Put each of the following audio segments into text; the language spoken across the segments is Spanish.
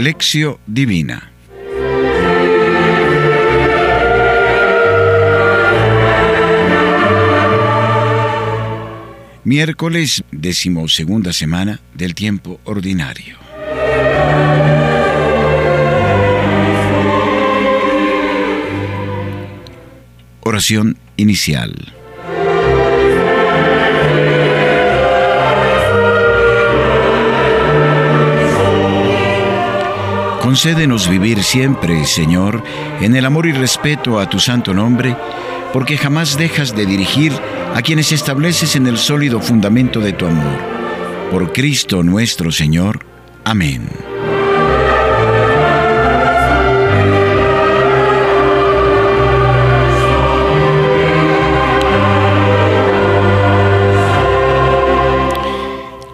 Lección Divina Miércoles decimosegunda semana del tiempo ordinario. Oración inicial. Concédenos vivir siempre, Señor, en el amor y respeto a tu santo nombre, porque jamás dejas de dirigir a quienes estableces en el sólido fundamento de tu amor. Por Cristo nuestro Señor. Amén.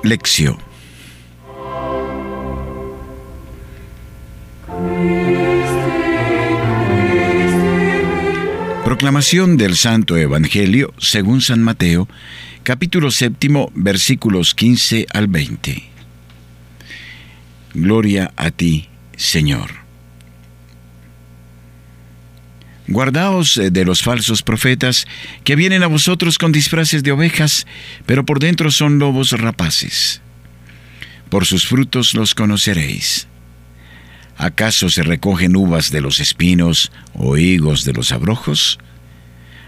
Lección Proclamación del Santo Evangelio según San Mateo, capítulo séptimo, versículos 15 al 20. Gloria a ti, Señor. Guardaos de los falsos profetas que vienen a vosotros con disfraces de ovejas, pero por dentro son lobos rapaces. Por sus frutos los conoceréis. ¿Acaso se recogen uvas de los espinos o higos de los abrojos?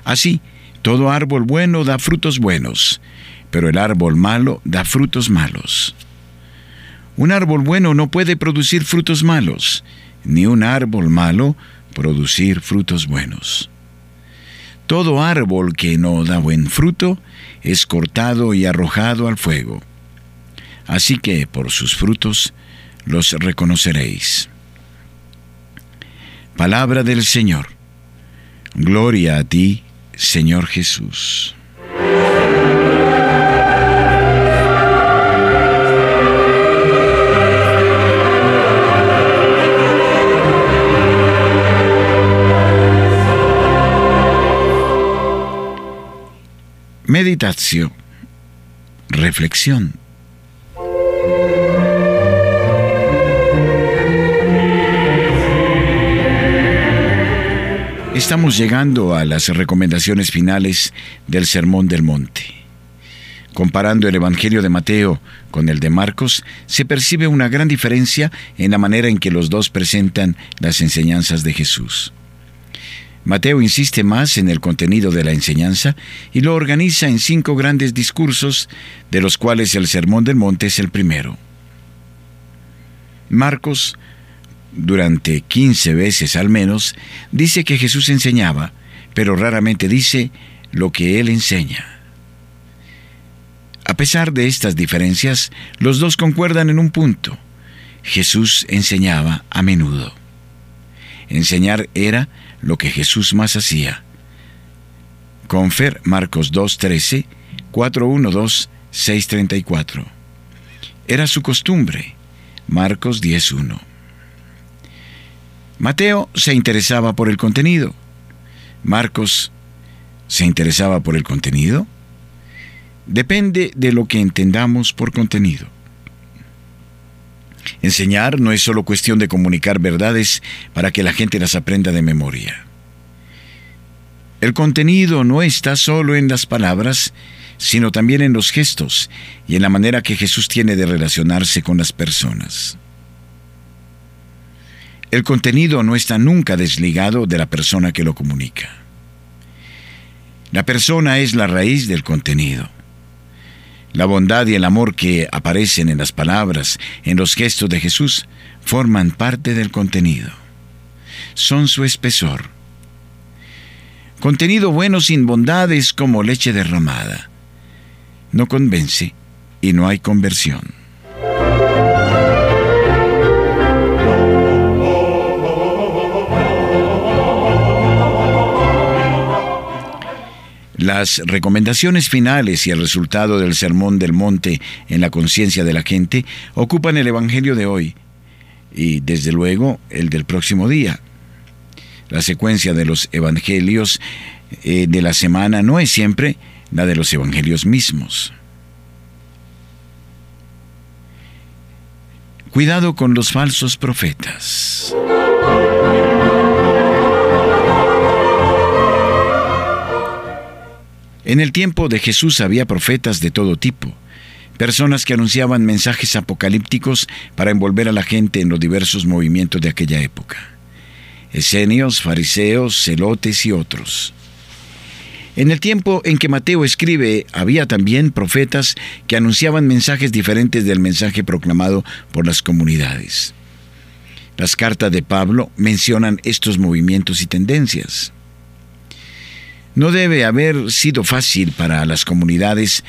Así, todo árbol bueno da frutos buenos, pero el árbol malo da frutos malos. Un árbol bueno no puede producir frutos malos, ni un árbol malo producir frutos buenos. Todo árbol que no da buen fruto es cortado y arrojado al fuego. Así que por sus frutos los reconoceréis. Palabra del Señor. Gloria a ti, Señor Jesús. Meditación. Reflexión. Estamos llegando a las recomendaciones finales del Sermón del Monte. Comparando el Evangelio de Mateo con el de Marcos, se percibe una gran diferencia en la manera en que los dos presentan las enseñanzas de Jesús. Mateo insiste más en el contenido de la enseñanza y lo organiza en cinco grandes discursos, de los cuales el Sermón del Monte es el primero. Marcos durante 15 veces al menos, dice que Jesús enseñaba, pero raramente dice lo que él enseña. A pesar de estas diferencias, los dos concuerdan en un punto. Jesús enseñaba a menudo. Enseñar era lo que Jesús más hacía. Confer Marcos 2.13, 4.1.2, 6.34. Era su costumbre. Marcos 10.1. Mateo se interesaba por el contenido. Marcos se interesaba por el contenido. Depende de lo que entendamos por contenido. Enseñar no es solo cuestión de comunicar verdades para que la gente las aprenda de memoria. El contenido no está solo en las palabras, sino también en los gestos y en la manera que Jesús tiene de relacionarse con las personas. El contenido no está nunca desligado de la persona que lo comunica. La persona es la raíz del contenido. La bondad y el amor que aparecen en las palabras, en los gestos de Jesús, forman parte del contenido. Son su espesor. Contenido bueno sin bondad es como leche derramada. No convence y no hay conversión. Las recomendaciones finales y el resultado del Sermón del Monte en la conciencia de la gente ocupan el Evangelio de hoy y desde luego el del próximo día. La secuencia de los Evangelios eh, de la semana no es siempre la de los Evangelios mismos. Cuidado con los falsos profetas. En el tiempo de Jesús había profetas de todo tipo, personas que anunciaban mensajes apocalípticos para envolver a la gente en los diversos movimientos de aquella época. Esenios, fariseos, celotes y otros. En el tiempo en que Mateo escribe, había también profetas que anunciaban mensajes diferentes del mensaje proclamado por las comunidades. Las cartas de Pablo mencionan estos movimientos y tendencias. No debe haber sido fácil para las comunidades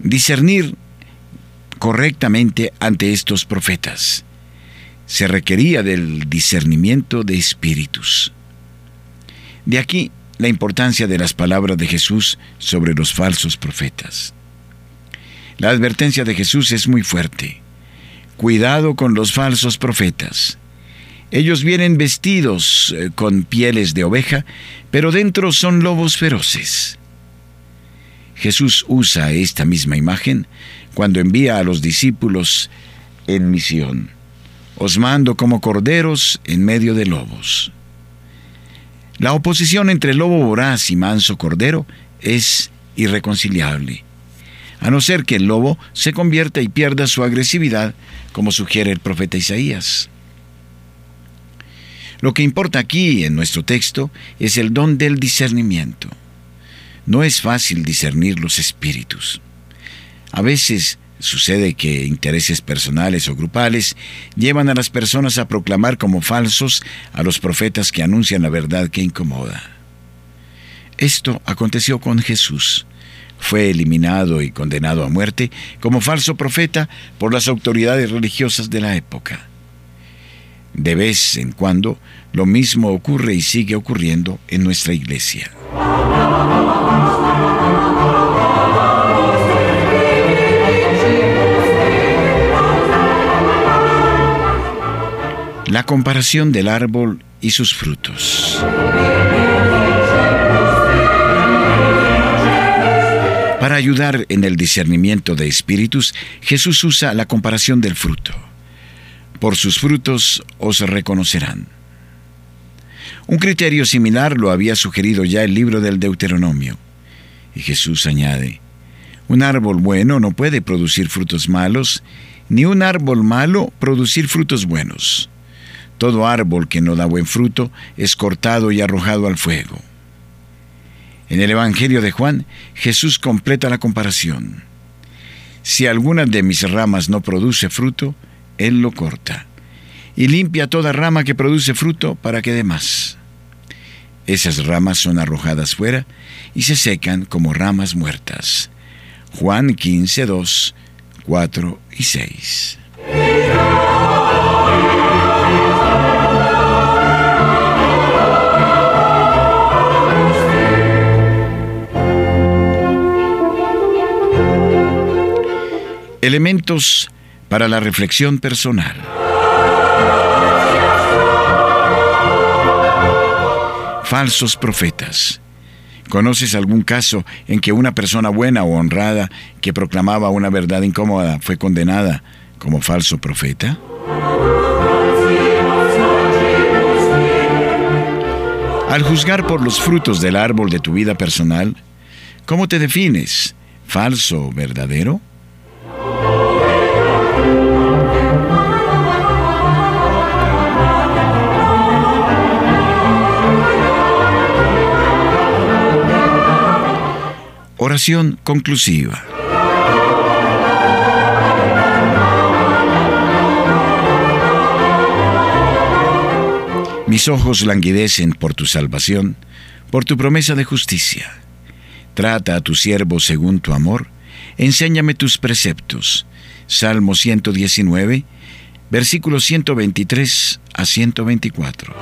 discernir correctamente ante estos profetas. Se requería del discernimiento de espíritus. De aquí la importancia de las palabras de Jesús sobre los falsos profetas. La advertencia de Jesús es muy fuerte. Cuidado con los falsos profetas. Ellos vienen vestidos eh, con pieles de oveja, pero dentro son lobos feroces. Jesús usa esta misma imagen cuando envía a los discípulos en misión. Os mando como corderos en medio de lobos. La oposición entre lobo voraz y manso cordero es irreconciliable, a no ser que el lobo se convierta y pierda su agresividad, como sugiere el profeta Isaías. Lo que importa aquí en nuestro texto es el don del discernimiento. No es fácil discernir los espíritus. A veces sucede que intereses personales o grupales llevan a las personas a proclamar como falsos a los profetas que anuncian la verdad que incomoda. Esto aconteció con Jesús. Fue eliminado y condenado a muerte como falso profeta por las autoridades religiosas de la época. De vez en cuando, lo mismo ocurre y sigue ocurriendo en nuestra iglesia. La comparación del árbol y sus frutos. Para ayudar en el discernimiento de espíritus, Jesús usa la comparación del fruto. Por sus frutos os reconocerán. Un criterio similar lo había sugerido ya el libro del Deuteronomio. Y Jesús añade, un árbol bueno no puede producir frutos malos, ni un árbol malo producir frutos buenos. Todo árbol que no da buen fruto es cortado y arrojado al fuego. En el Evangelio de Juan, Jesús completa la comparación. Si alguna de mis ramas no produce fruto, él lo corta, y limpia toda rama que produce fruto para que dé más. Esas ramas son arrojadas fuera y se secan como ramas muertas. Juan 15, 2, 4 y 6. Elementos para la reflexión personal. Falsos profetas. ¿Conoces algún caso en que una persona buena o honrada que proclamaba una verdad incómoda fue condenada como falso profeta? Al juzgar por los frutos del árbol de tu vida personal, ¿cómo te defines? ¿Falso o verdadero? Oración conclusiva. Mis ojos languidecen por tu salvación, por tu promesa de justicia. Trata a tu siervo según tu amor, enséñame tus preceptos. Salmo 119, versículos 123 a 124.